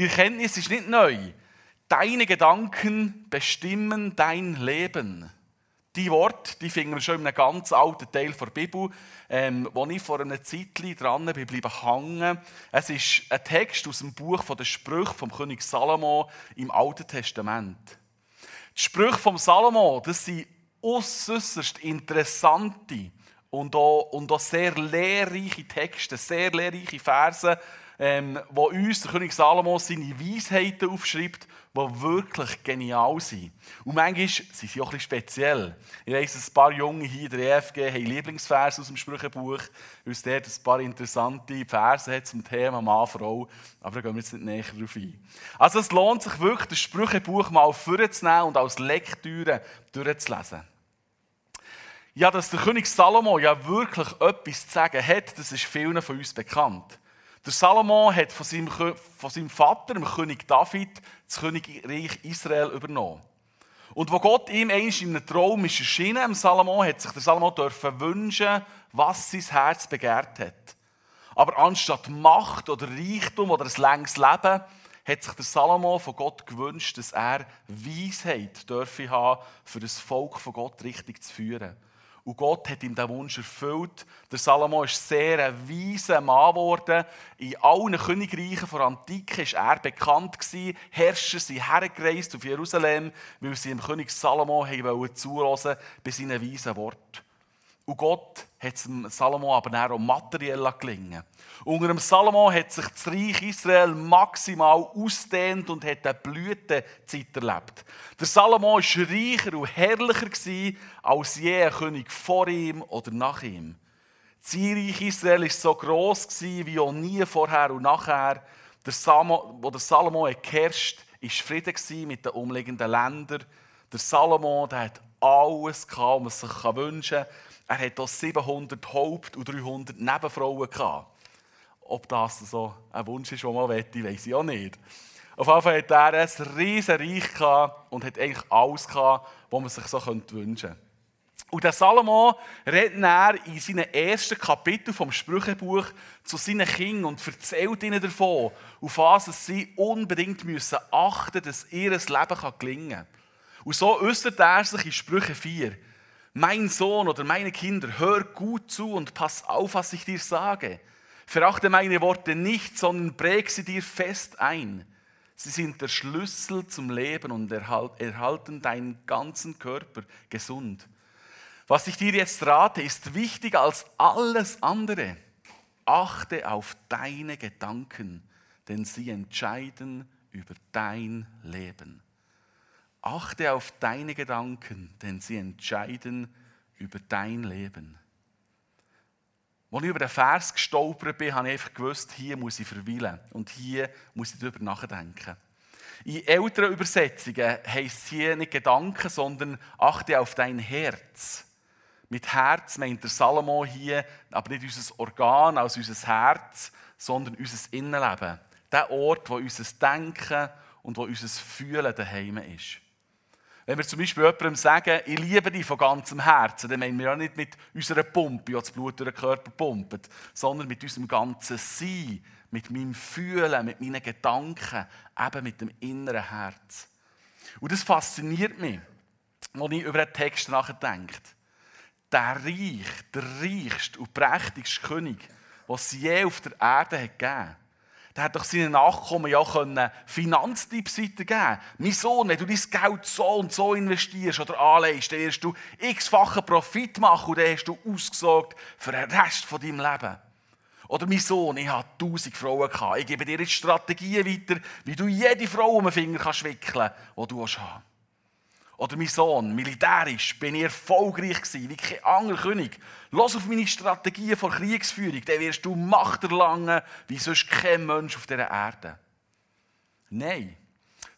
Die Erkenntnis ist nicht neu. Deine Gedanken bestimmen dein Leben. Die Worte, die finden wir schon in einem ganz alten Teil der Bibel, ähm, wo ich vor einer Zeit dran bin bleiben hängen. Es ist ein Text aus dem Buch der Sprüche vom König Salomo im Alten Testament. Die Sprüche vom Salomo, das sind äußerst interessante und auch, und auch sehr lehrreiche Texte, sehr lehrreiche Verse, ähm, wo uns der König Salomo seine Weisheiten aufschreibt, die wirklich genial sind. Und manchmal sind sie auch ein bisschen speziell. Ich weiss, ein paar Junge hier in der EFG haben Lieblingsverse aus dem Sprüchebuch, weil es dort ein paar interessante Verse hat zum Thema Mann, Frau. Aber da gehen wir jetzt nicht näher darauf ein. Also es lohnt sich wirklich, das Sprüchebuch mal vorzunehmen und als Lektüre durchzulesen. Ja, dass der König Salomo ja wirklich etwas zu sagen hat, das ist vielen von uns bekannt. Der Salomo hat von seinem, von seinem Vater, dem König David, das Königreich Israel übernommen. Und wo Gott ihm einst in einem Traum ist erschienen, im Salomo, hat sich der Salomo dürfen wünschen, was sein Herz begehrt hat. Aber anstatt Macht oder Reichtum oder ein längs Leben, hat sich der Salomo von Gott gewünscht, dass er Weisheit dürfe haben, für das Volk von Gott richtig zu führen. Und Gott hat ihm diesen Wunsch erfüllt. Der Salomo ist sehr ein weiser Mann geworden. In allen Königreichen der Antike war er bekannt. Gewesen. Herrscher sind hergereist auf Jerusalem, weil sie dem König Salomo zuhören bei seinen weisen Worten. Und Gott hat es Salomo aber auch materiell gelingen. Unter dem Salomo hat sich das Reich Israel maximal ausdehnt und hat eine Blütezeit erlebt. Der Salomo war reicher und herrlicher als je ein König vor ihm oder nach ihm. Das Reich Israel war so gross wie auch nie vorher und nachher. Der Salomo, wo der Salomo geherrscht war Frieden mit den umliegenden Ländern. Der Salomo der hat alles gehabt, was man sich wünschen kann. Er hatte auch 700 Haupt- und 300 Nebenfrauen. Gehabt. Ob das so ein Wunsch ist, den man wette, weiß ich auch nicht. Auf jeden Fall hatte er ein riesen Reich und hat eigentlich alles gehabt, was man sich so wünschen könnte. Und der Salomo redet dann in seinem ersten Kapitel vom Sprüchebuch zu seinen Kindern und erzählt ihnen davon, auf was sie unbedingt müssen achten müssen, dass ihr Leben gelingen kann. Und so äußert er sich in Sprüche 4 mein Sohn oder meine Kinder, hör gut zu und pass auf, was ich dir sage. Verachte meine Worte nicht, sondern präg sie dir fest ein. Sie sind der Schlüssel zum Leben und erhalten deinen ganzen Körper gesund. Was ich dir jetzt rate, ist wichtiger als alles andere. Achte auf deine Gedanken, denn sie entscheiden über dein Leben. Achte auf deine Gedanken, denn sie entscheiden über dein Leben. Als ich über den Vers gestolpert bin, habe ich einfach gewusst, hier muss ich verweilen und hier muss ich darüber nachdenken. In älteren Übersetzungen heisst es hier nicht Gedanken, sondern achte auf dein Herz. Mit Herz meint der Salomo hier aber nicht unser Organ, also unser Herz, sondern unser Innenleben. Der Ort, wo unser Denken und wo unser Fühlen daheim ist. Wenn wir zum Beispiel jemandem sagen, ich liebe dich von ganzem Herzen, dann meinen wir ja nicht mit unserer Pumpe, die das Blut durch den Körper pumpt, sondern mit unserem ganzen Sein, mit meinem Fühlen, mit meinen Gedanken, eben mit dem inneren Herz. Und das fasziniert mich, wenn ich über den Text nachdenke. Der Reich, der reichste und prächtigste König, was es je auf der Erde hat gegeben der hat doch seinen Nachkommen ja können Finanztipps weitergeben Mein Sohn, wenn du dein Geld so und so investierst oder anlegst, dann wirst du x-fachen Profit machen und dann hast du ausgesorgt für den Rest von deinem Leben. Oder mein Sohn, ich habe tausend Frauen gehabt. Ich gebe dir jetzt Strategien weiter, wie du jede Frau um den Finger kannst wickeln kannst, die du hast. Oder mein Sohn, militärisch bin ich erfolgreich gewesen, wie kein anderer König. Los auf meine Strategie von Kriegsführung, dann wirst du Macht erlangen, wie sonst kein Mensch auf dieser Erde. Nein,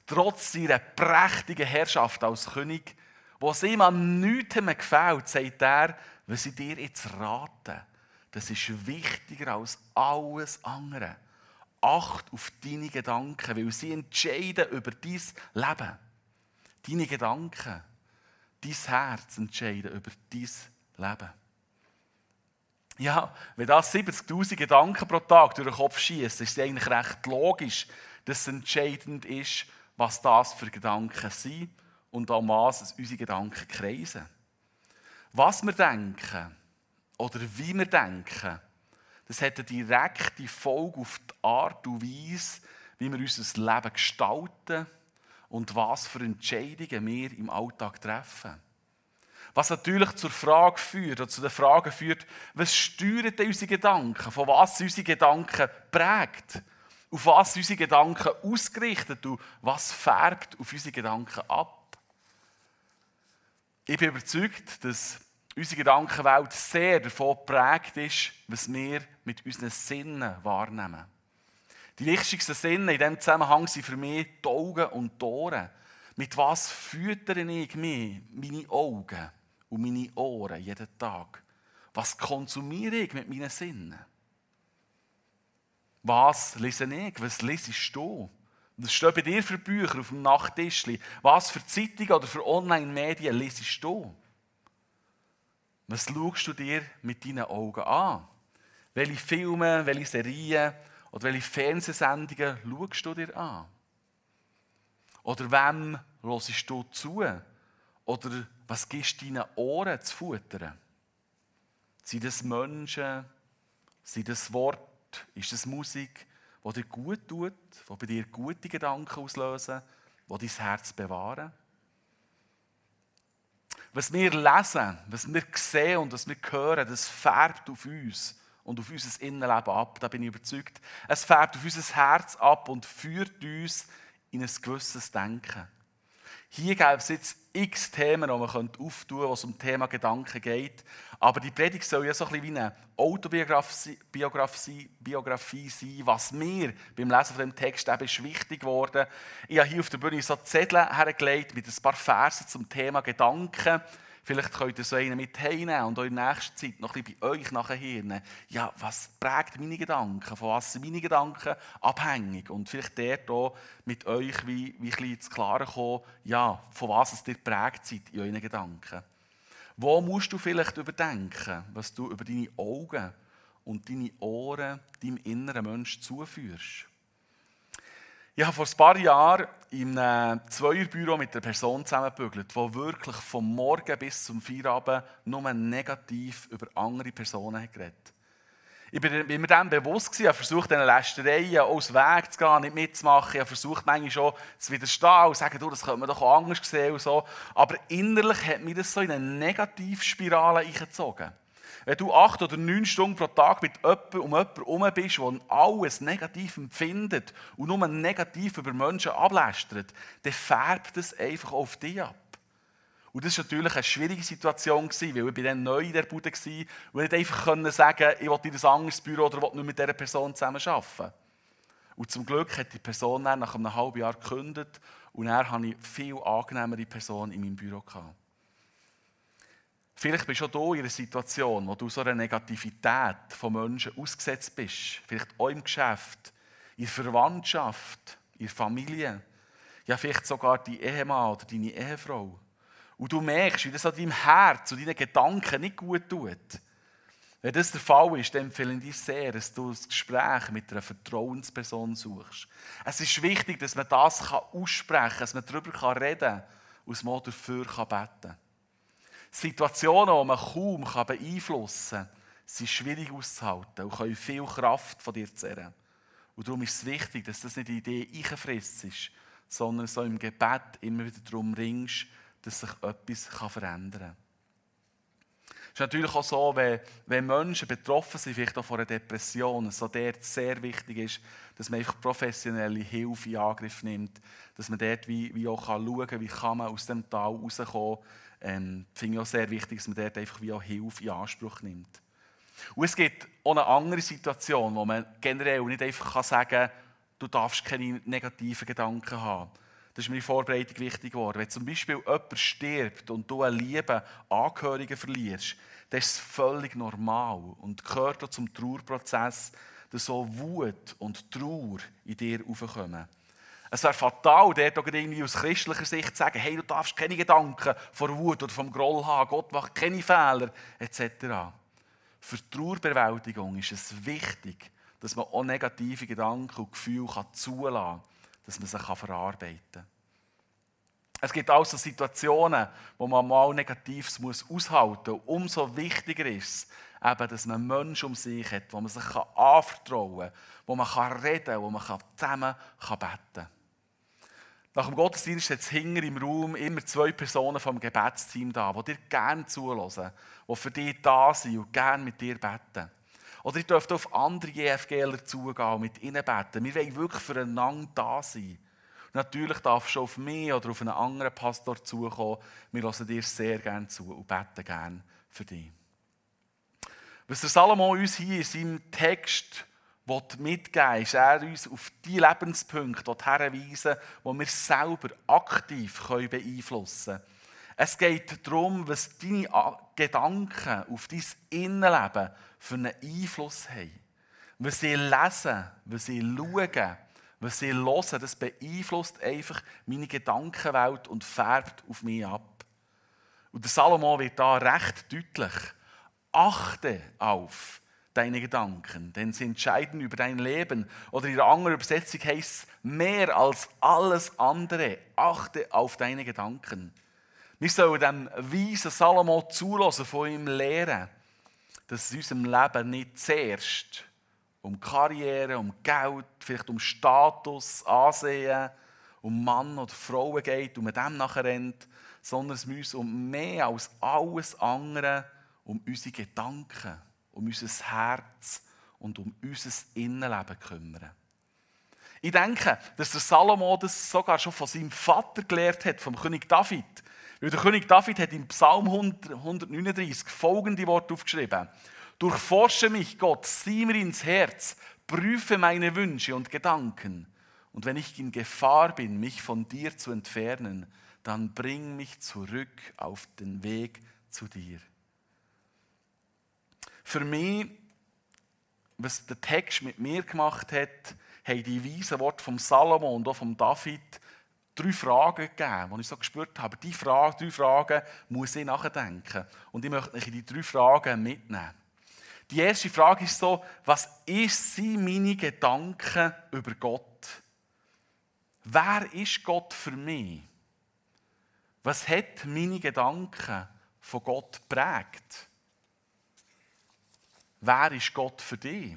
trotz seiner prächtigen Herrschaft als König, was ihm an nichts gefällt, sagt er, was ich dir jetzt rate, das ist wichtiger als alles andere. Acht auf deine Gedanken, weil sie entscheiden über dein Leben. Deine Gedanken, dein Herz entscheiden über dein Leben. Ja, wenn das 70.000 Gedanken pro Tag durch den Kopf schießt, ist es eigentlich recht logisch, dass es entscheidend ist, was das für Gedanken sind und an was unsere Gedanken kreisen. Was wir denken oder wie wir denken, das hat eine direkte Folge auf die Art und Weise, wie wir unser Leben gestalten und was für Entscheidungen wir im Alltag treffen. Was natürlich zur Frage führt, oder zu der Frage führt, was steuert denn unsere Gedanken? Von was unsere Gedanken prägt? Auf was sind unsere Gedanken ausgerichtet und was färbt auf unsere Gedanken ab? Ich bin überzeugt, dass unsere Gedankenwelt sehr davon geprägt ist, was wir mit unseren Sinnen wahrnehmen. Die wichtigsten Sinne in diesem Zusammenhang sind für mich die Augen und die Ohren. Mit was füttere ich mich, meine Augen und meine Ohren jeden Tag? Was konsumiere ich mit meinen Sinnen? Was lese ich? Was lesest du? Was steht bei dir für Bücher auf dem Nachttischli? Was für Zeitungen oder für Online-Medien lesest du? Was schaust du dir mit deinen Augen an? Welche Filme, welche Serien oder welche Fernsehsendungen schaust du dir an? Oder wem hörst du zu? Oder was gibst du deinen Ohren zu futtern? Sind das Menschen? Sind das Worte? Ist das Musik, die dir gut tut, die bei dir gute Gedanken auslösen, die dein Herz bewahren? Was wir lesen, was wir sehen und was wir hören, das färbt auf uns und auf unser Innenleben ab. Da bin ich überzeugt. Es färbt auf unser Herz ab und führt uns in ein gewisses Denken. Hier gäbe es jetzt x Themen, die man auftun könnte, was um das Thema Gedanken geht. Aber die Predigt soll ja so ein bisschen wie eine Autobiografie Biografie, sein, was mir beim Lesen von dem Text eben ist wichtig geworden. Ich habe hier auf der Bühne so Zettel hergelegt mit ein paar Versen zum Thema Gedanken. Vielleicht könnt ihr so einen mit heimnehmen und in der nächsten Zeit noch ein bisschen bei euch nachher Ja, was prägt meine Gedanken? Von was sind meine Gedanken abhängig? Und vielleicht dort auch mit euch wie, wie ein bisschen zu klaren kommen, ja, von was es dir prägt seid in euren Gedanken. Wo musst du vielleicht überdenken, was du über deine Augen und deine Ohren deinem inneren Menschen zuführst? Ich habe vor ein paar Jahren in einem Zweierbüro mit einer Person zusammengebügelt, die wirklich vom Morgen bis zum Feierabend nur negativ über andere Personen hat geredet Ich bin mir dem bewusst ich habe versucht, diesen Lästereien aus Weg zu gehen, nicht mitzumachen. Ich habe versucht, manchmal schon zu widerstehen und zu sagen, du, das könnte man doch auch anders sehen und so. Aber innerlich hat mich das so in eine Negativspirale eingezogen. Wenn du acht oder neun Stunden pro Tag mit jemandem um jemanden herum bist, der alles negativ empfindet und nur negativ über Menschen ablästert, dann färbt das einfach auf dich ab. Und das war natürlich eine schwierige Situation, weil ich dann neu in der Bude war und nicht einfach sagen konnte, ich will in ein anderes Büro oder will nicht mit dieser Person zusammen arbeiten. Und zum Glück hat die Person dann nach einem halben Jahr gekündigt und dann hatte ich eine viel angenehmere Person in meinem Büro. Gehabt. Vielleicht bist du auch hier in einer Situation, wo du so einer Negativität von Menschen ausgesetzt bist. Vielleicht auch im Geschäft, in der Verwandtschaft, in der Familie. Ja, vielleicht sogar dein Ehemann oder deine Ehefrau. Und du merkst, wie das an deinem Herz und deinen Gedanken nicht gut tut. Wenn das der Fall ist, dann empfehle ich dir sehr, dass du das Gespräch mit einer Vertrauensperson suchst. Es ist wichtig, dass man das aussprechen kann, dass man darüber reden kann und dass man dafür beten kann. Situationen, die man kaum beeinflussen kann, sind schwierig auszuhalten und können viel Kraft von dir zehren. Und darum ist es wichtig, dass das nicht die Idee eingefressen ist, sondern so im Gebet immer wieder darum ringst, dass sich etwas verändern kann. Es ist natürlich auch so, wenn, wenn Menschen betroffen sind, vielleicht auch von einer Depression, so dort sehr wichtig ist, dass man einfach professionelle Hilfe in Angriff nimmt, dass man dort wie, wie auch schauen kann, wie kann man aus dem Tal rauskommen ähm, finde ich auch sehr wichtig, dass man dort einfach wie auch Hilfe in Anspruch nimmt. Und es gibt auch eine andere Situation, wo man generell nicht einfach sagen kann, du darfst keine negativen Gedanken haben. Das ist mir in Vorbereitung wichtig geworden. Wenn zum Beispiel jemand stirbt und du einen lieben Angehörigen verlierst, dann ist es völlig normal und gehört auch zum Trauerprozess, dass so Wut und Trauer in dir aufkommen. Es wäre fatal, dort auch irgendwie aus christlicher Sicht zu sagen, hey, du darfst keine Gedanken von Wut oder vom Groll haben, Gott macht keine Fehler, etc. Für die Trauerbewältigung ist es wichtig, dass man auch negative Gedanken und Gefühle zulassen kann dass man sie verarbeiten kann. Es gibt also Situationen, wo man mal Negatives muss aushalten muss. Umso wichtiger ist es, eben, dass man Menschen um sich hat, wo man sich anvertrauen kann, wo man reden kann, wo man zusammen beten kann. Nach dem Gottesdienst hat es hinter im Raum immer zwei Personen vom Gebetsteam da, die dir gerne zuhören, die für dich da sind und gerne mit dir beten. Oder ihr dürft auf andere EFGler zugehen und mit ihnen beten. Wir wollen wirklich füreinander da sein. Natürlich darfst du auf mich oder auf einen anderen Pastor zukommen. Wir hören dir sehr gerne zu und beten gerne für dich. Was der Salomo uns hier in seinem Text mitgeben ist er uns auf die Lebenspunkte hinweisen, die wir selber aktiv beeinflussen können. Es geht darum, was deine Gedanken auf dein Innenleben für einen Einfluss haben. Was sie lesen, was sie schauen, was sie hören, das beeinflusst einfach meine Gedankenwelt und färbt auf mich ab. Und der Salomo wird da recht deutlich. Achte auf deine Gedanken, denn sie entscheiden über dein Leben. Oder in der anderen Übersetzung heißt es, mehr als alles andere, achte auf deine Gedanken. Wir sollen dem weisen Salomo zulassen, von ihm lehren, dass es in unserem Leben nicht zuerst um Karriere, um Geld, vielleicht um Status, Ansehen, um Mann oder Frauen geht und man dem nachher rennt, sondern es muss um mehr als alles andere um unsere Gedanken, um unser Herz und um unser Innenleben kümmern. Ich denke, dass der Salomo das sogar schon von seinem Vater gelehrt hat, vom König David. Weil der König David hat im Psalm 139 folgende Worte aufgeschrieben. Durchforsche mich, Gott, sieh mir ins Herz, prüfe meine Wünsche und Gedanken. Und wenn ich in Gefahr bin, mich von dir zu entfernen, dann bring mich zurück auf den Weg zu dir. Für mich, was der Text mit mir gemacht hat, haben die weisen Worte vom Salomo und auch vom David drei Fragen gegeben, die ich so gespürt habe. Die Frage, drei Fragen muss ich nachdenken. Und ich möchte euch in die drei Fragen mitnehmen. Die erste Frage ist so, was sind meine Gedanken über Gott? Wer ist Gott für mich? Was hat meine Gedanken von Gott prägt? Wer ist Gott für dich?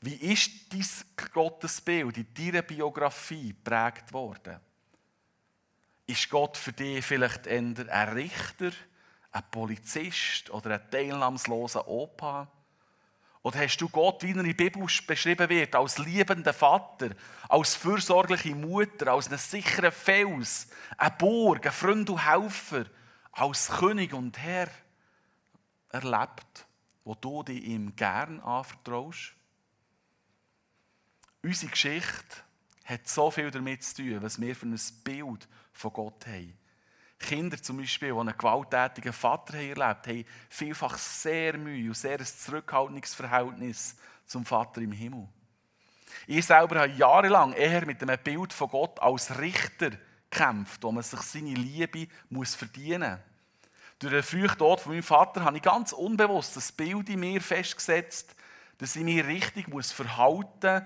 Wie ist dein Gottesbild in deiner Biografie prägt worden? Ist Gott für dich vielleicht eher ein Richter? ein Polizist oder ein teilnahmsloser Opa? Oder hast du Gott, wie er in der Bibel beschrieben wird, als liebender Vater, als fürsorgliche Mutter, als einen sicheren Fels, ein Burg, ein Freund und Helfer, als König und Herr erlebt, wo du dich ihm gern anvertraust? Unsere Geschichte hat so viel damit zu tun, was wir für ein Bild von Gott haben. Kinder zum Beispiel, die einen gewalttätigen Vater haben erlebt haben, vielfach sehr Mühe und sehr ein zurückhaltendes Verhältnis zum Vater im Himmel. Ich selber habe jahrelang eher mit einem Bild von Gott als Richter gekämpft, wo man sich seine Liebe muss verdienen muss. Durch den Tod von meinem Vater habe ich ganz unbewusst das Bild in mir festgesetzt, dass ich mich richtig verhalten muss,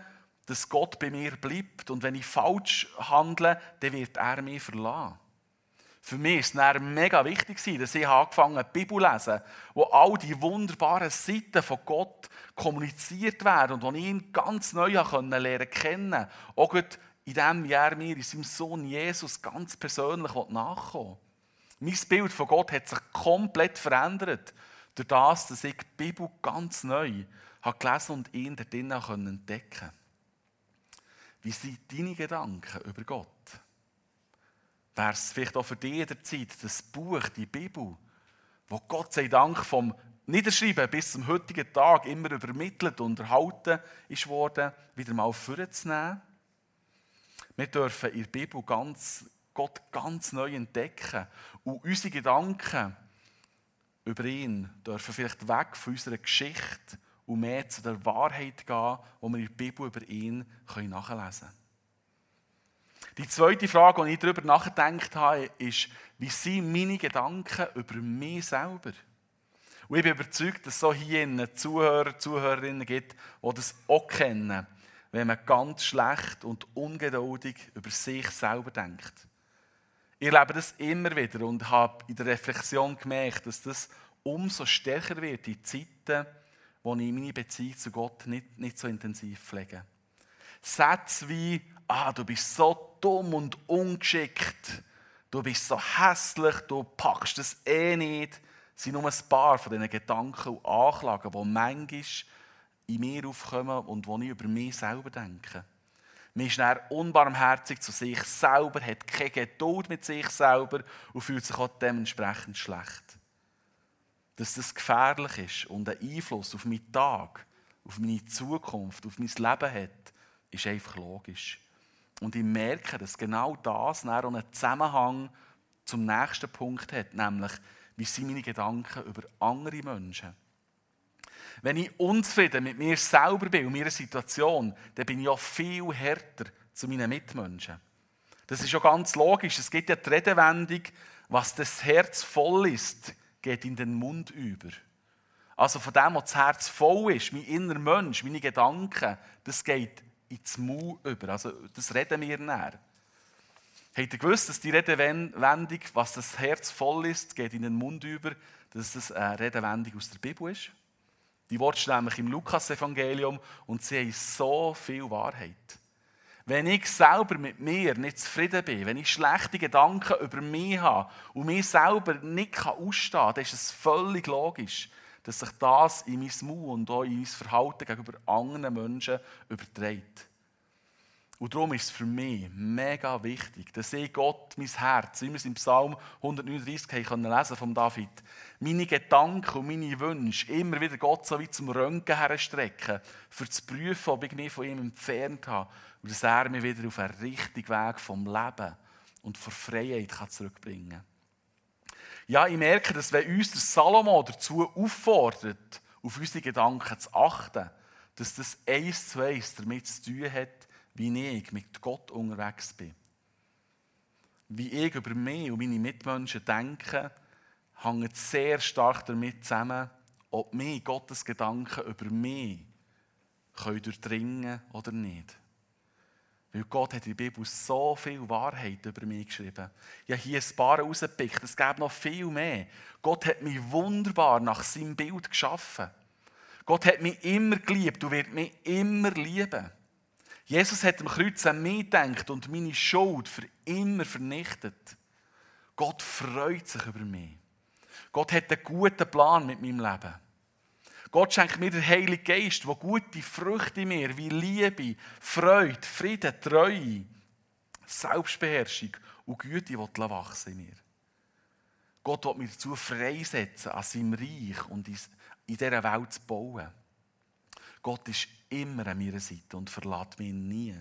dass Gott bei mir bleibt. Und wenn ich falsch handle, dann wird er mich verlassen. Für mich war es mega wichtig, dass ich angefangen habe, die Bibel zu lesen, wo all die wunderbaren Seiten von Gott kommuniziert werden und wo ich ihn ganz neu lernen kennen Auch in dem Jahr mir in seinem Sohn Jesus ganz persönlich nachkommen Mein Bild von Gott hat sich komplett verändert, durch das, dass ich die Bibel ganz neu habe gelesen und ihn dort entdecken konnte. Wie sind deine Gedanken über Gott? wäre es vielleicht auch für dich der Zeit, das Buch, die Bibel, wo Gott sei Dank vom Niederschreiben bis zum heutigen Tag immer übermittelt und erhalten ist worden, wieder mal vorzunehmen. Wir dürfen in der Bibel ganz, Gott ganz neu entdecken und unsere Gedanken über ihn dürfen vielleicht weg von unserer Geschichte und mehr zu der Wahrheit gehen, wo wir in der Bibel über ihn nachlesen können. Die zweite Frage, die ich darüber nachgedacht habe, ist, wie sind meine Gedanken über mich selber? Und ich bin überzeugt, dass es so hier Zuhörer, Zuhörerinnen gibt, die das auch kennen. wenn man ganz schlecht und ungeduldig über sich selber denkt. Ich erlebe das immer wieder und habe in der Reflexion gemerkt, dass das umso stärker wird in Zeiten, wo ich meine Beziehung zu Gott nicht, nicht so intensiv pflege. Sätze wie, ah, du bist so dumm und ungeschickt, du bist so hässlich, du packst das eh nicht, sind nur ein paar von diesen Gedanken und Anklagen, die manchmal in mir aufkommen und die ich über mich selber denke. Man ist dann unbarmherzig zu sich selber, hat keine Geduld mit sich selber und fühlt sich auch dementsprechend schlecht. Dass das gefährlich ist und einen Einfluss auf meinen Tag, auf meine Zukunft, auf mein Leben hat, ist einfach logisch. Und ich merke, dass genau das dann einen Zusammenhang zum nächsten Punkt hat, nämlich, wie sind meine Gedanken über andere Menschen? Wenn ich unzufrieden mit mir selber bin und meiner Situation, dann bin ich auch viel härter zu meinen Mitmenschen. Das ist ja ganz logisch. Es gibt ja die Redewendung, was das Herz voll ist, geht in den Mund über. Also von dem, was das Herz voll ist, mein innerer Mensch, meine Gedanken, das geht ins Mund über. Also das reden wir näher. Habt ihr gewusst, dass die Redewendung, was das Herz voll ist, geht in den Mund über, dass das eine Redewendung aus der Bibel ist? Die Worte stehen nämlich im Lukas-Evangelium und sie haben so viel Wahrheit. Wenn ich selber mit mir nicht zufrieden bin, wenn ich schlechte Gedanken über mich habe und mich selber nicht ausstehen kann, dann ist es völlig logisch, dass sich das in mein Mund und auch in mein Verhalten gegenüber anderen Menschen überträgt. Und darum ist es für mich mega wichtig, dass ich Gott mein Herz, wie wir es im Psalm 139 haben lesen von David, meine Gedanken und meine Wünsche immer wieder Gott so wie zum Röntgen herstrecken, für zu prüfen, ob ich mich von ihm entfernt habe und dass er mich wieder auf einen richtigen Weg vom Leben und von Freiheit zurückbringen kann. Ja, ich merke, dass wenn uns der Salomo dazu auffordert, auf unsere Gedanken zu achten, dass das eins zu eins damit zu tun hat, wie ich mit Gott unterwegs bin. Wie ich über mich und meine Mitmenschen denke, hängt sehr stark damit zusammen, ob mich Gottes Gedanken über mich können durchdringen oder nicht. Weil Gott hat in der Bibel so viel Wahrheit über mich geschrieben. Ich habe hier ein paar rausgepickt. Es gäbe noch viel mehr. Gott hat mich wunderbar nach seinem Bild geschaffen. Gott hat mich immer geliebt und wird mich immer lieben. Jesus hat am Kreuz an mich gedacht und meine Schuld für immer vernichtet. Gott freut sich über mich. Gott hat einen guten Plan mit meinem Leben. Gott schenkt mir den Heiligen Geist, der gute Früchte in mir, wie Liebe, Freude, Frieden, Treue, Selbstbeherrschung und Güte wachsen in mir. Gott will mich dazu freisetzen, an seinem Reich und in dieser Welt zu bauen. Gott ist immer an meiner Seite und verlässt mich nie.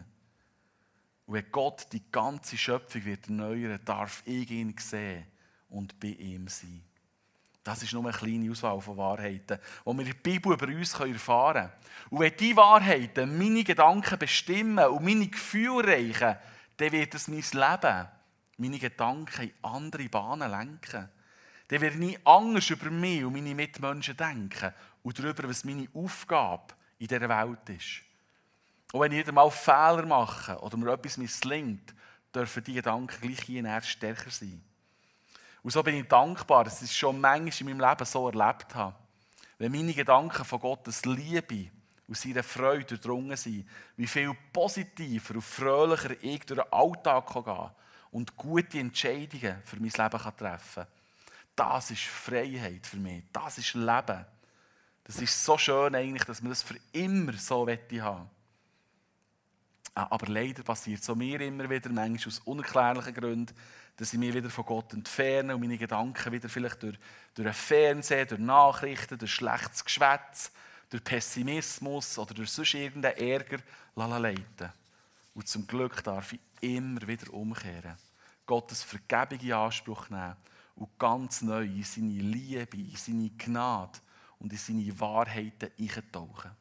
Und wenn Gott die ganze Schöpfung wird erneuern, darf ich ihn sehen und bei ihm sein. Das ist nur eine kleine Auswahl von Wahrheiten, die wir in der Bibel über uns erfahren können. Und wenn diese Wahrheiten meine Gedanken bestimmen und meine Gefühle reichen, dann wird es mein Leben, meine Gedanken in andere Bahnen lenken. Dann werde ich anders über mich und meine Mitmenschen denken und darüber, was meine Aufgabe ist in dieser Welt ist. Und wenn wieder mal Fehler mache oder mir etwas misslingt, dürfen die Gedanken gleich hier stärker sein. Und so bin ich dankbar, dass ich es schon manchmal in meinem Leben so erlebt habe. Wenn meine Gedanken von Gottes Liebe und seiner Freude durchdrungen sind, wie viel positiver und fröhlicher ich durch den Alltag gehen kann und gute Entscheidungen für mein Leben treffen kann. Das ist Freiheit für mich. Das ist Leben. Das ist so schön eigentlich, dass man das für immer so haben ah, Aber leider passiert es so mir immer wieder, manchmal aus unerklärlichen Gründen, dass ich mich wieder von Gott entferne und meine Gedanken wieder vielleicht durch, durch ein Fernsehen, durch Nachrichten, durch schlechtes Geschwätz, durch Pessimismus oder durch sonst irgendeinen Ärger leiten. Und zum Glück darf ich immer wieder umkehren. Gottes Vergebung in Anspruch nehmen und ganz neu in seine Liebe, in seine Gnade und in seine Wahrheiten eintauchen.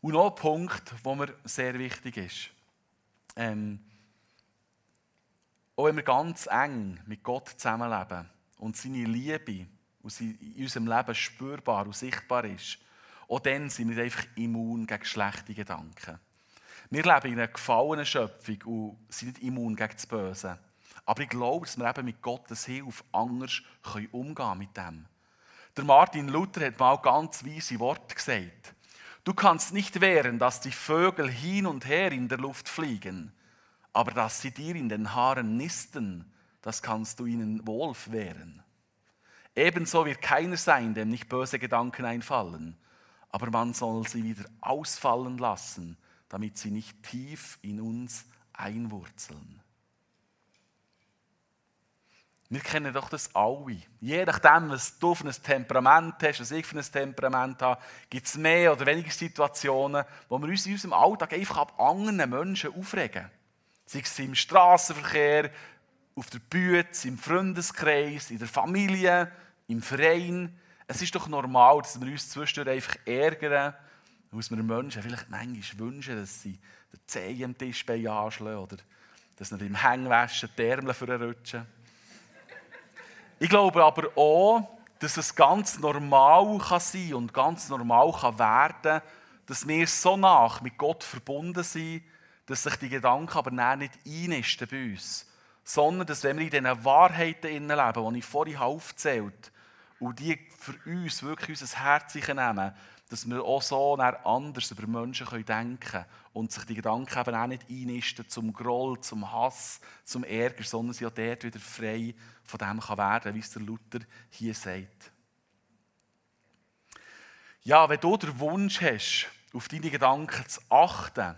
Und noch ein Punkt, der mir sehr wichtig ist. Ähm, auch wenn wir ganz eng mit Gott zusammenleben und seine Liebe in unserem Leben spürbar und sichtbar ist, Auch dann sind wir einfach immun gegen schlechte Gedanken. Wir leben in einer gefallenen Schöpfung und sind nicht immun gegen das Böse. Aber ich glaube, dass wir eben mit Gottes Hilfe anders umgehen können mit dem. Der Martin Luther hat mal ganz weise Worte gesagt. Du kannst nicht wehren, dass die Vögel hin und her in der Luft fliegen, aber dass sie dir in den Haaren nisten, das kannst du ihnen wohl wehren. Ebenso wird keiner sein, dem nicht böse Gedanken einfallen, aber man soll sie wieder ausfallen lassen, damit sie nicht tief in uns einwurzeln. Wir kennen doch das alle. Je nachdem, was du für ein Temperament hast, was ich für ein Temperament habe, gibt es mehr oder weniger Situationen, wo wir uns in unserem Alltag einfach ab anderen Menschen aufregen. Sei es im Straßenverkehr, auf der Bühne, im Freundeskreis, in der Familie, im Verein. Es ist doch normal, dass wir uns zwischendurch einfach ärgern, dass wir Menschen vielleicht manchmal wünschen, dass sie den Zeh am Tisch anschlagen oder dass sie beim Hängwäschen die Ärmel rutschen. Ich glaube aber auch, dass es ganz normal kann sein und ganz normal kann werden, dass wir so nach mit Gott verbunden sind, dass sich die Gedanken aber nicht einnisten bei uns. Sondern, dass wenn wir in diesen Wahrheiten leben, die ich vorhin aufgezählt und die für uns wirklich unser Herz nehmen, dass wir auch so anders über Menschen denken können und sich die Gedanken eben auch nicht einnisten zum Groll, zum Hass, zum Ärger, sondern sie auch dort wieder frei von dem kann werden wie es der Luther hier sagt. Ja, wenn du den Wunsch hast, auf deine Gedanken zu achten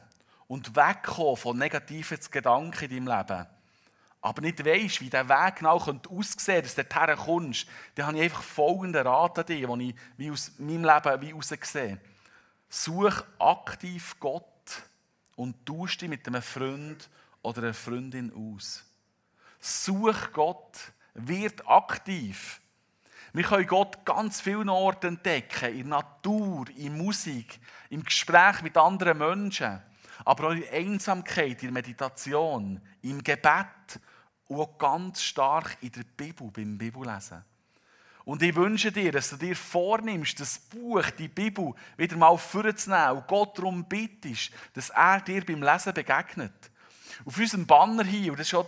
und wegkommen von negativen Gedanken in deinem Leben, aber nicht weisst, wie der Weg genau aussehen könnte, dass du dorthin kommst, dann habe ich einfach folgenden Rat an dich, den ich wie aus meinem Leben wie sehe. Such aktiv Gott und tausch dich mit einem Freund oder einer Freundin aus. Such Gott, wird aktiv. Wir können Gott ganz vielen Orten entdecken, in der Natur, in Musik, im Gespräch mit anderen Menschen, aber auch in Einsamkeit, in der Meditation, im Gebet und auch ganz stark in der Bibel, beim Bibellesen. Und ich wünsche dir, dass du dir vornimmst, das Buch, die Bibel, wieder mal vorzunehmen und Gott darum bittest, dass er dir beim Lesen begegnet. Auf unserem Banner hier, und das ist schon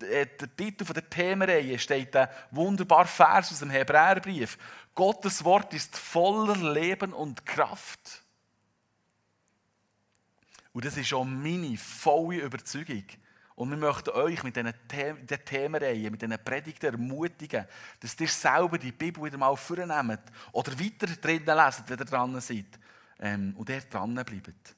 äh, der Titel der Themenreihe, steht ein wunderbarer Vers aus dem Hebräerbrief. Gottes Wort ist voller Leben und Kraft. Und das ist auch meine volle Überzeugung. Und wir möchten euch mit diesen The Themenreihen, mit diesen Predigten ermutigen, dass ihr selber die Bibel wieder mal vornehmt oder weiter drinnen leset, wenn ihr dran seid. Ähm, und ihr dran bleibt.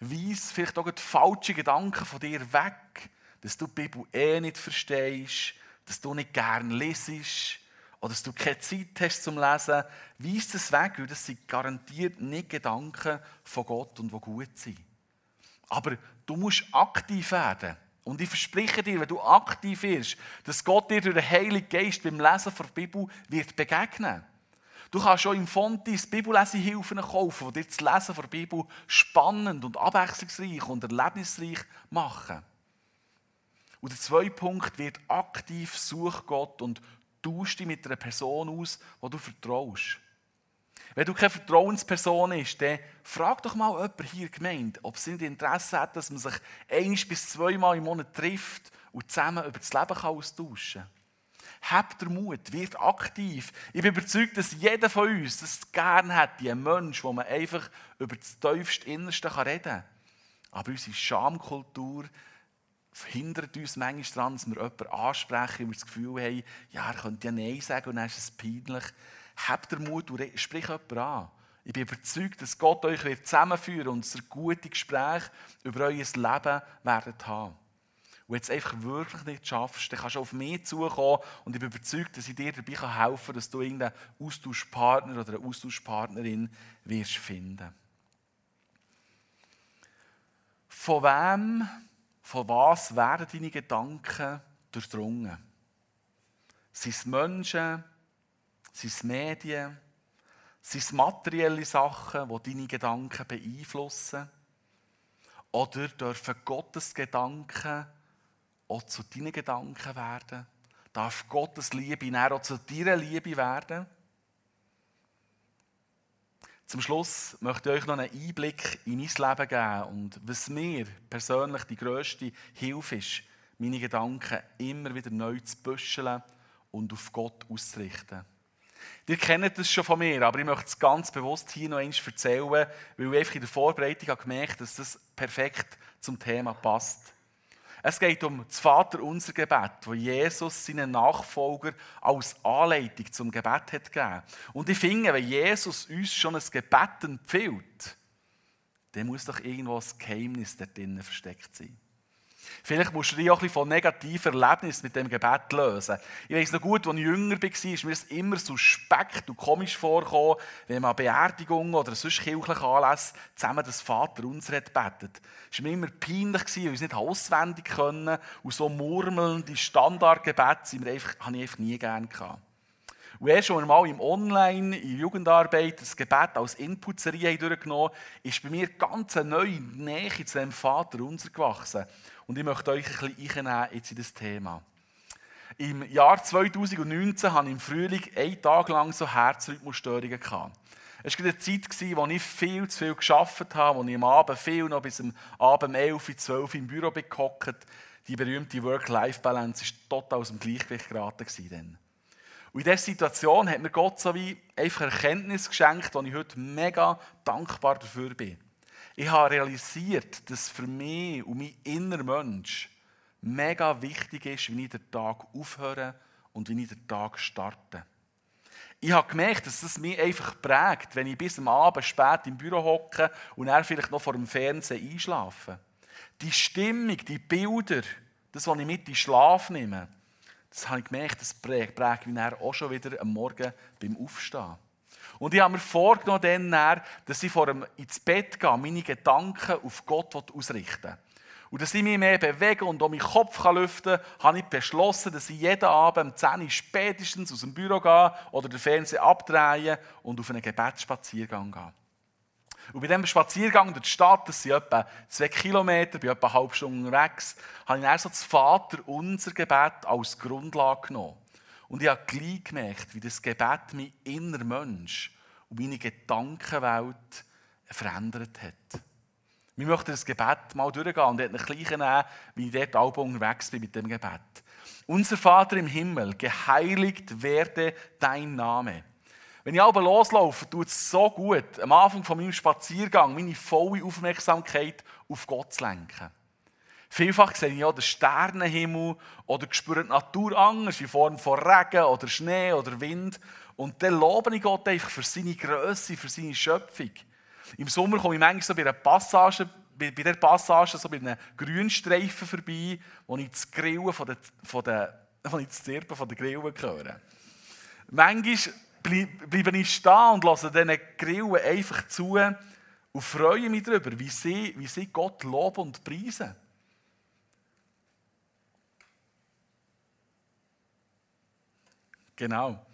Weiss vielleicht auch die falschen Gedanken von dir weg, dass du die Bibel eh nicht verstehst, dass du nicht gerne lesest oder dass du keine Zeit hast zum Lesen. Weiss das weg, weil das sind garantiert nicht Gedanken von Gott und die gut sind. Aber du musst aktiv werden. Und ich verspreche dir, wenn du aktiv wirst, dass Gott dir durch den Heiligen Geist beim Lesen der Bibel wird begegnen. Du kannst schon im Fontis Bibellesehilfen kaufen, die dir das Lesen der Bibel spannend und abwechslungsreich und erlebnisreich machen. Und der zweite Punkt wird aktiv, such Gott und tausch dich mit einer Person aus, die du vertraust. Wenn du keine Vertrauensperson bist, dann frag doch mal jemanden hier gemeint, ob sie nicht Interesse hat, dass man sich ein bis zweimal im Monat trifft und zusammen über das Leben austauschen kann. Habt den Mut, wird aktiv. Ich bin überzeugt, dass jeder von uns das gerne hat, ein Mensch, wo man einfach über das tiefste Innerste reden kann. Aber unsere Schamkultur verhindert uns manchmal daran, dass wir jemanden ansprechen und wir das Gefühl haben, ja, er könnte ja Nein sagen und dann ist es peinlich. Habt den Mut und sprich jemanden an. Ich bin überzeugt, dass Gott euch wird zusammenführen und ein gute Gespräch über euer Leben werdet haben. Und jetzt einfach wirklich nicht schaffst, dann kannst du auf mich zukommen und ich bin überzeugt, dass ich dir dabei helfen kann, dass du irgendeinen Austauschpartner oder eine Austauschpartnerin wirst finden. Von wem, von was werden deine Gedanken durchdrungen? Sind es Menschen, sind es Medien? Sind es materielle Sachen, die deine Gedanken beeinflussen? Oder dürfen Gottes Gedanken auch zu deinen Gedanken werden? Darf Gottes Liebe auch zu deiner Liebe werden? Zum Schluss möchte ich euch noch einen Einblick in mein Leben geben und was mir persönlich die grösste Hilfe ist, meine Gedanken immer wieder neu zu büscheln und auf Gott auszurichten. Ihr kennt das schon von mir, aber ich möchte es ganz bewusst hier noch einmal erzählen, weil ich einfach in der Vorbereitung gemerkt habe, dass das perfekt zum Thema passt. Es geht um das Vaterunser Gebet, wo Jesus seinen Nachfolger als Anleitung zum Gebet hat gegeben. Und ich finde, wenn Jesus uns schon ein Gebet empfiehlt, dann muss doch irgendwo ein Geheimnis da drinnen versteckt sein. Vielleicht musst du dich auch ein bisschen von negativen Erlebnissen mit dem Gebet lösen. Ich weiß noch gut, als ich jünger war, ist mir das immer suspekt und komisch vorgekommen, wenn man an Beerdigungen oder sonst kirchlichen Anlässen zusammen das Vater unser hat betet. Es war mir immer peinlich, weil ich es nicht auswendig können und so murmelnde Standardgebete habe ich einfach nie gerne gehabt. Und erst, als wir im Online, in Jugendarbeit, das Gebet als Inputserie durchgenommen ist bei mir ganz eine neue Nähe zu dem Vater unser gewachsen. Und ich möchte euch ein bisschen jetzt in das Thema. Im Jahr 2019 hatte ich im Frühling einen Tag lang so Herzrhythmusstörungen. Gehabt. Es war eine Zeit, in der ich viel zu viel gearbeitet habe, wo ich am Abend viel noch bis am Abend 11, 12 im Büro gehockt Die berühmte Work-Life-Balance war total aus dem Gleichgewicht geraten. Und in dieser Situation hat mir Gott so wie einfach Erkenntnis geschenkt, wo ich heute mega dankbar dafür bin. Ich habe realisiert, dass für mich und mein innerer Mensch mega wichtig ist, wie ich den Tag aufhöre und wie ich den Tag starte. Ich habe gemerkt, dass das mich einfach prägt, wenn ich bis am Abend spät im Büro hocke und er vielleicht noch vor dem Fernsehen einschlafe. Die Stimmung, die Bilder, das, was ich mit in Schlaf nehme, das habe ich gemerkt, das prägt, prägt mich auch schon wieder am Morgen beim Aufstehen. Und ich habe mir vorgenommen, dann, dass ich vor dem ins Bett gehe, meine Gedanken auf Gott ausrichten Und dass ich mich mehr bewege und auch meinen Kopf lüften kann, habe ich beschlossen, dass ich jeden Abend um 10 Uhr spätestens aus dem Büro gehe oder den Fernseher abdrehe und auf einen Gebetsspaziergang gehe. Und bei diesem Spaziergang durch die Stadt, das sind etwa zwei Kilometer, bin etwa eine halbe Stunde unterwegs, habe ich dann so das Vater unser Gebet als Grundlage genommen. Und ich habe gleich gemerkt, wie das Gebet mein innerer Mensch und meine Gedankenwelt verändert hat. Wir möchten das Gebet mal durchgehen und ein bisschen nehmen, wie ich dort auch unterwegs bin mit dem Gebet. Unser Vater im Himmel, geheiligt werde dein Name. Wenn ich aber loslaufe, tut es so gut, am Anfang von meinem Spaziergang meine volle Aufmerksamkeit auf Gott zu lenken. Vielfach sehe ich auch den Sternenhimmel oder spüre die Natur anders in Form von Regen oder Schnee oder Wind. Und dann lobe ich Gott einfach für seine Größe, für seine Schöpfung. Im Sommer komme ich manchmal so bei einer Passage, bei, bei der Passage so bei einem Grünstreifen vorbei, wo ich das Grillen von den, von den, wo ich das Zirpen von den Grillen höre. Manchmal bleibe ich stehen und lasse diesen Grillen einfach zu und freue mich darüber, wie sie, wie sie Gott loben und preisen. Genau.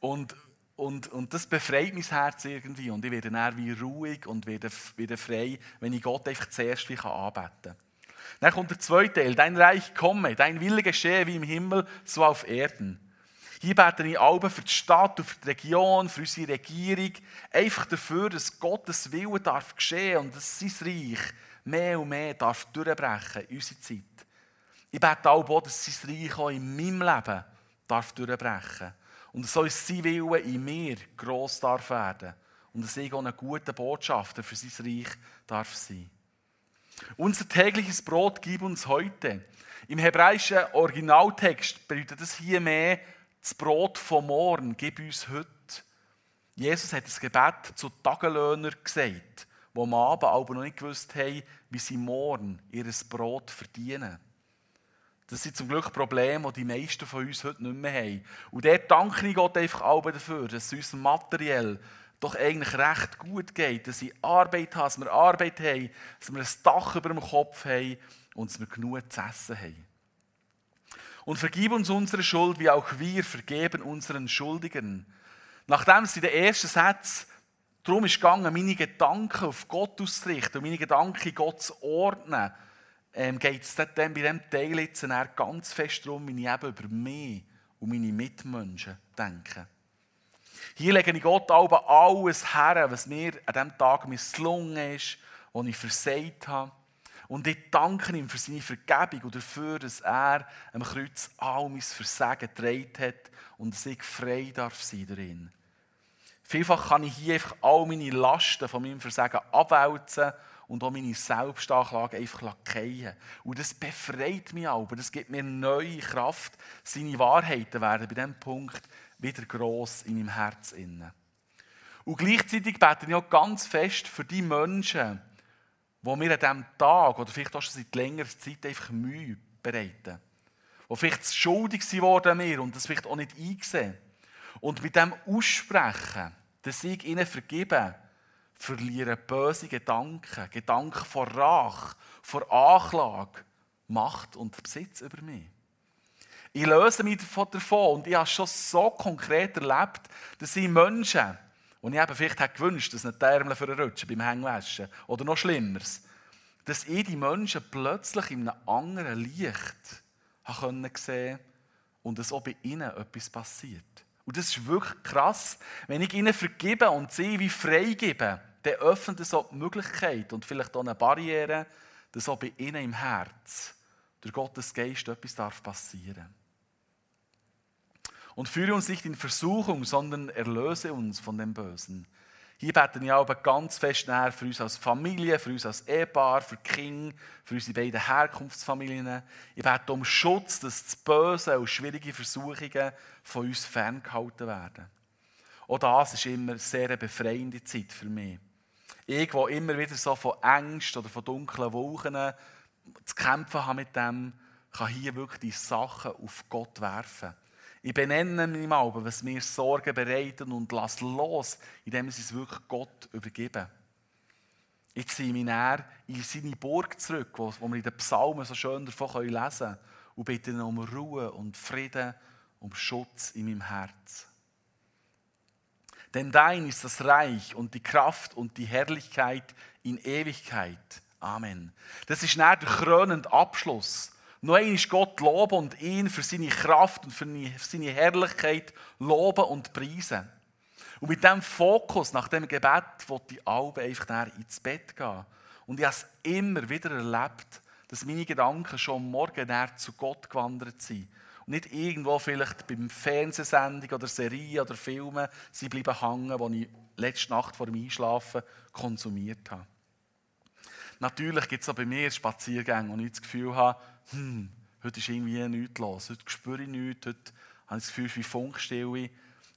Und, und, und das befreit mein Herz irgendwie. Und ich werde dann wie ruhig und wieder, wieder frei, wenn ich Gott einfach zuerst wie anbeten kann. Dann kommt der zweite Teil. Dein Reich komme, dein Wille geschehe wie im Himmel, so auf Erden. Hier bete ich alle für die Stadt für die Region, für unsere Regierung. Einfach dafür, dass Gottes Wille darf geschehen und dass sein Reich mehr und mehr darf durchbrechen in unserer Zeit. Ich bete auch, dass sein Reich auch in meinem Leben darf durchbrechen Und so ist sein Wille in mir gross darf werden. Und dass ich auch ein guter Botschafter für sein Reich darf sein. Unser tägliches Brot gib uns heute. Im hebräischen Originaltext bedeutet das hier mehr das Brot vom Morgen, gib uns heute. Jesus hat das Gebet zu Tagelöhnern gesagt, wo am Abend aber noch nicht gewusst haben, wie sie morgen ihr Brot verdienen. Das sind zum Glück Probleme, die die meisten von uns heute nicht mehr haben. Und dort danke ich Gott einfach auch dafür, dass es uns materiell doch eigentlich recht gut geht, dass ich Arbeit habe, dass wir Arbeit haben, dass wir ein Dach über dem Kopf haben und dass wir genug zu essen haben. Und vergib uns unsere Schuld, wie auch wir vergeben unseren Schuldigen. Nachdem es in den ersten Satz darum ist gegangen, meine Gedanken auf Gott auszurichten und meine Gedanken Gott zu ordnen, ähm, geht es bei diesem Teil jetzt ganz fest darum, wie ich eben über mich und meine Mitmenschen denke. Hier lege ich Gott aber alles her, was mir an diesem Tag misslungen ist, was ich versagt habe. Und ich danke ihm für seine Vergebung und dafür, dass er am Kreuz all mein Versagen getragen hat und dass ich frei darf sein darin. Vielfach kann ich hier einfach all meine Lasten von meinem Versagen abwälzen und auch meine Selbstanklage einfach fallen. Und das befreit mich aber, das gibt mir neue Kraft. Seine Wahrheiten werden bei diesem Punkt wieder gross in meinem Herz. Und gleichzeitig bete ich auch ganz fest für die Menschen, die mir an diesem Tag oder vielleicht auch schon seit längerer Zeit einfach Mühe bereiten. Die vielleicht schuldig geworden an mir und das vielleicht auch nicht eingesehen. Und mit dem Aussprechen, dass ich ihnen vergebe, verlieren böse Gedanken, Gedanken vor Rach, vor Anklage, Macht und Besitz über mich. Ich löse mich davon und ich habe schon so konkret erlebt, dass ich Menschen, und ich habe vielleicht hätte gewünscht, dass nicht die Ärmel für Rutschen beim Hängwaschen oder noch Schlimmeres, dass ich die Menschen plötzlich in einem anderen Licht sehen konnte und dass auch bei ihnen etwas passiert. Und das ist wirklich krass. Wenn ich ihnen vergebe und sie wie freigebe, dann öffnet es auch die Möglichkeit und vielleicht auch eine Barriere, dass auch bei ihnen im Herz durch Gottes Geist etwas darf passieren Und führe uns nicht in Versuchung, sondern erlöse uns von dem Bösen. Hier beten wir aber ganz fest nach für uns als Familie, für uns als Ehepaar, für Kinder, für unsere beiden Herkunftsfamilien. Ich bete um Schutz, dass das Böse und schwierige Versuchungen von uns ferngehalten werden. Auch das ist immer eine sehr befreiende Zeit für mich. Ich, der immer wieder so von Ängsten oder von dunklen Wolken zu kämpfen habe mit dem, kann hier wirklich die Sachen auf Gott werfen. Ich benenne mir mal, was mir Sorgen bereiten und lasse los, indem ich es wirklich Gott übergebe. Ich ziehe mich näher in seine Burg zurück, wo, wir in den Psalmen so schön davon lesen können, und bitte um Ruhe und Frieden, um Schutz in meinem Herz. Denn dein ist das Reich und die Kraft und die Herrlichkeit in Ewigkeit. Amen. Das ist näher der krönende Abschluss noch einmal Gott loben und ihn für seine Kraft und für seine Herrlichkeit loben und preisen. Und mit diesem Fokus, nach dem Gebet, wollte ich alle einfach ins Bett gehen. Und ich habe es immer wieder erlebt, dass meine Gedanken schon Morgen näher zu Gott gewandert sind. Und nicht irgendwo vielleicht beim Fernsehsendung oder Serie oder Filmen sie bleiben hängen, die ich letzte Nacht vor dem Einschlafen konsumiert habe. Natürlich gibt es auch bei mir Spaziergänge, wo ich das Gefühl habe, hm, heute ist irgendwie nichts los, heute spüre ich nichts, heute habe ich das Gefühl, wie Funkstille.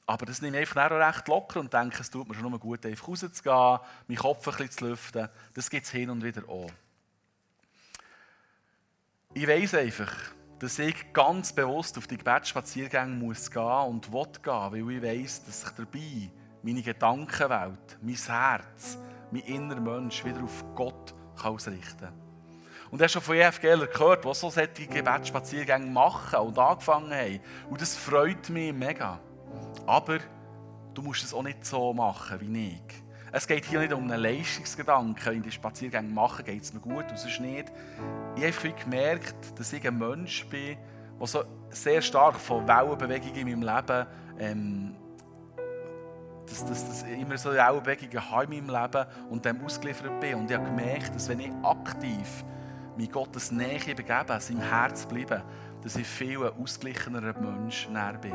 Aber das nehme ich einfach auch recht locker und denke, es tut mir schon nur gut, einfach rauszugehen, meinen Kopf ein bisschen zu lüften. Das es hin und wieder auch. Ich weiss einfach, dass ich ganz bewusst auf die Gebetsspaziergänge muss gehen und will gehen, weil ich weiss, dass sich dabei meine Gedankenwelt, mein Herz, mein innerer Mensch wieder auf Gott ausrichten kann. Und hast schon von EFGler gehört, die so solche Gebetsspaziergänge machen und angefangen haben. Und das freut mich mega. Aber du musst es auch nicht so machen wie ich. Es geht hier nicht um einen Leistungsgedanken. Wenn ich die Spaziergänge mache, geht es mir gut, sonst nicht. Ich habe gemerkt, dass ich ein Mensch bin, der so sehr stark von Wellenbewegungen in meinem Leben ähm, dass, dass, dass ich immer so Wellenbewegungen habe in meinem Leben und dem ausgeliefert bin. Und ich habe gemerkt, dass wenn ich aktiv mit Gottes Nähe begeben, seinem Herz bleiben, dass ich viel ein ausgeglichenerer Mensch näher bin.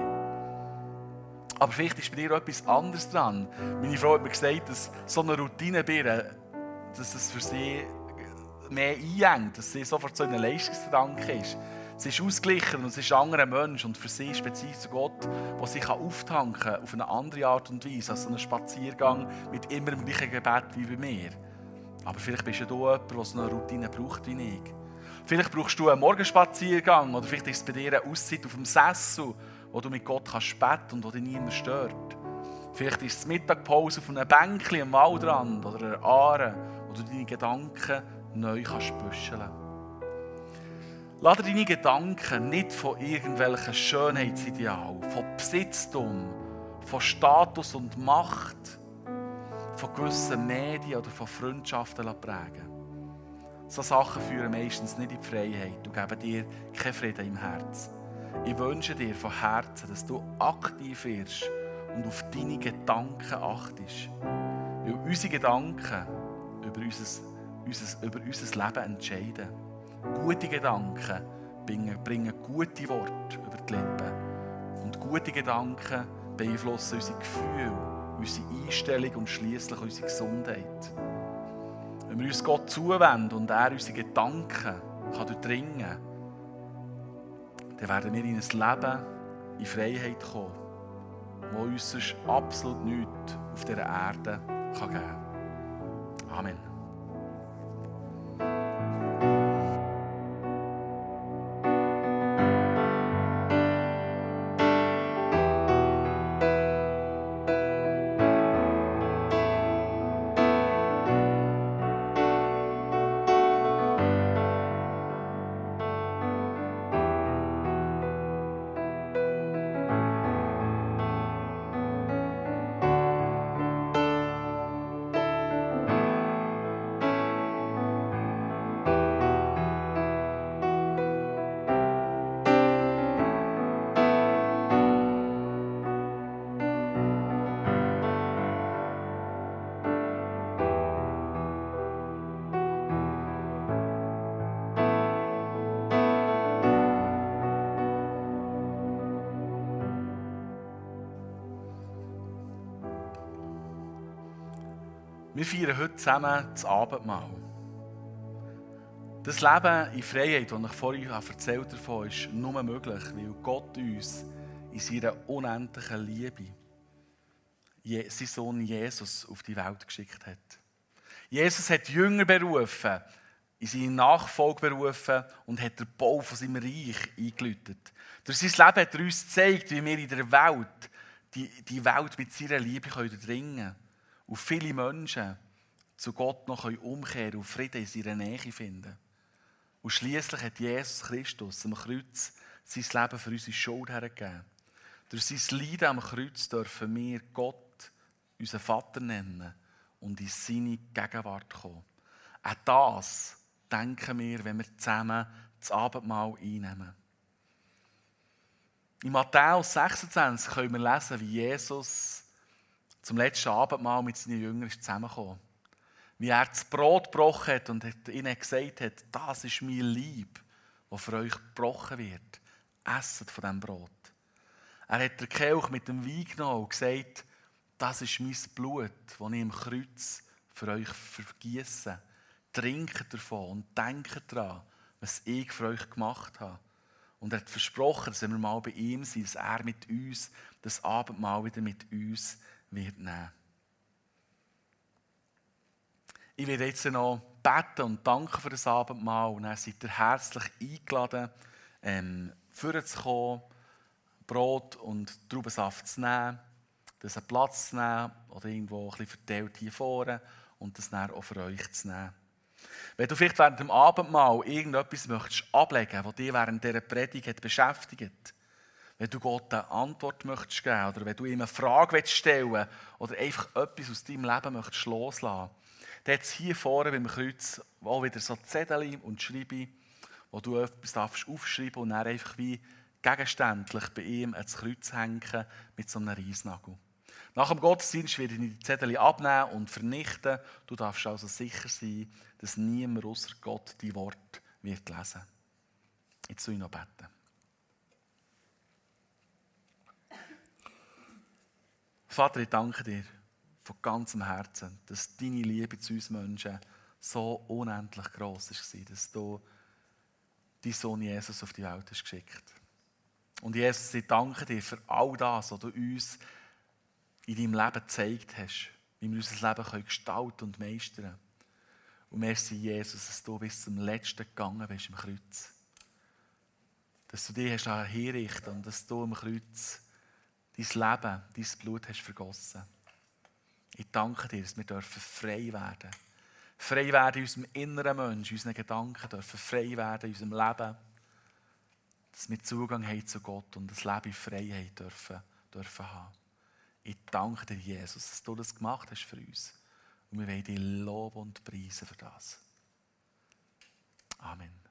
Aber vielleicht ist bei dir etwas anderes dran. Meine Frau hat mir gesagt, dass so eine Routine Birne, dass es für sie mehr einhängt, dass sie sofort so ein Leistungsgedanke ist. Sie ist ausgeglichen und sie ist ein anderer Mensch und für sie speziell zu Gott, der sich auftanken kann auf eine andere Art und Weise als so ein Spaziergang mit immer dem gleichen Gebet wie bei mir. Aber vielleicht bist du jemand, der so eine Routine braucht wie ich. Vielleicht brauchst du einen Morgenspaziergang oder vielleicht ist es bei dir eine Auszeit auf dem Sessel, wo du mit Gott kannst beten und wo dich niemand stört. Vielleicht ist es Mittagpause auf einem Bänkchen am Waldrand oder einer Aare, wo du deine Gedanken neu kannst büscheln Lass deine Gedanken nicht von irgendwelchen Schönheitsidealen, von Besitztum, von Status und Macht, von gewissen Medien oder von Freundschaften prägen So Sachen führen meistens nicht in die Freiheit und geben dir keinen Frieden im Herzen. Ich wünsche dir von Herzen, dass du aktiv wirst und auf deine Gedanken achtest. Weil unsere Gedanken über unser, unser, über unser Leben entscheiden. Gute Gedanken bringen, bringen gute Worte über die Lippen. Und gute Gedanken beeinflussen unsere Gefühle, unsere Einstellung und schließlich unsere Gesundheit. Wenn wir uns Gott zuwenden und er unsere Gedanken kann durchdringen kann, dann werden wir in ein Leben in Freiheit kommen, wo uns absolut nichts auf dieser Erde geben kann. Amen. Wir feiern heute zusammen das Abendmahl. Das Leben in Freiheit, das ich vorhin erzählt habe, ist nur möglich, weil Gott uns in seiner unendlichen Liebe seinen Sohn Jesus auf die Welt geschickt hat. Jesus hat Jünger berufen, in seine Nachfolge berufen und hat den Bau von seinem Reich eingeläutet. Durch sein Leben hat er uns gezeigt, wie wir in der Welt die, die Welt mit seiner Liebe durchdringen können und viele Menschen zu Gott noch umkehren und Frieden in seiner Nähe finden. Und schließlich hat Jesus Christus am Kreuz sein Leben für unsere Schuld hergegeben. Durch sein Leiden am Kreuz dürfen wir Gott, unseren Vater, nennen und in seine Gegenwart kommen. Auch das denken wir, wenn wir zusammen das Abendmahl einnehmen. In Matthäus 26 können wir lesen, wie Jesus zum letzten Abendmahl mit seinen Jüngern zusammengekommen Wie er das Brot gebrochen hat und ihnen gesagt hat, das ist mein Lieb, das für euch gebrochen wird. Esset von diesem Brot. Er hat den Kelch mit dem Wein genommen und gesagt, das ist mein Blut, das ich im Kreuz für euch vergieße. Trinkt davon und denkt daran, was ich für euch gemacht habe. Und er hat versprochen, dass wir mal bei ihm sind, dass er mit uns das Abendmahl wieder mit uns wird nehmen. Ich werde jetzt noch beten und danken für das Abendmahl. Und dann seid ihr herzlich eingeladen, ähm, vorzukommen, Brot und Traubensaft zu nehmen, das einen Platz zu nehmen oder irgendwo ein bisschen verteilt hier vorne und das dann auch für euch zu nehmen. Wenn du vielleicht während dem Abendmahl irgendetwas möchtest ablegen, was dich während dieser Predigt beschäftigt, wenn du Gott eine Antwort möchtest geben oder wenn du ihm eine Frage stellen oder einfach etwas aus deinem Leben möchtest loslassen, dann hat es hier vorne beim Kreuz auch wieder so Zettel und Schreibe, wo du etwas darfst aufschreiben und dann einfach wie gegenständlich bei ihm ans Kreuz hängen mit so einem Reisnagel. Nach dem Gottesdienst werde ich die Zettel abnehmen und vernichten. Du darfst also sicher sein, dass niemand außer Gott die Worte wird lesen. Jetzt soll ich noch beten. Vater, ich danke dir von ganzem Herzen, dass deine Liebe zu uns Menschen so unendlich groß war, dass du deinen Sohn Jesus auf die Welt hast geschickt. Und Jesus, ich danke dir für all das, was du uns in deinem Leben gezeigt hast, wie wir unser Leben gestalten und meistern können. Und merci, Jesus, dass du bis zum Letzten gegangen bist im Kreuz. Dass du dich hast herrichten und dass du im Kreuz dein Leben, dein Blut hast vergossen. Ich danke dir, dass wir dürfen frei werden Frei werden in unserem inneren Mensch, in unseren Gedanken, dürfen frei werden in unserem Leben. Dass wir Zugang haben zu Gott und das Leben in Freiheit dürfen, dürfen haben. Ich danke dir, Jesus, dass du das gemacht hast für uns. Und wir wollen dich loben und preisen für das. Amen.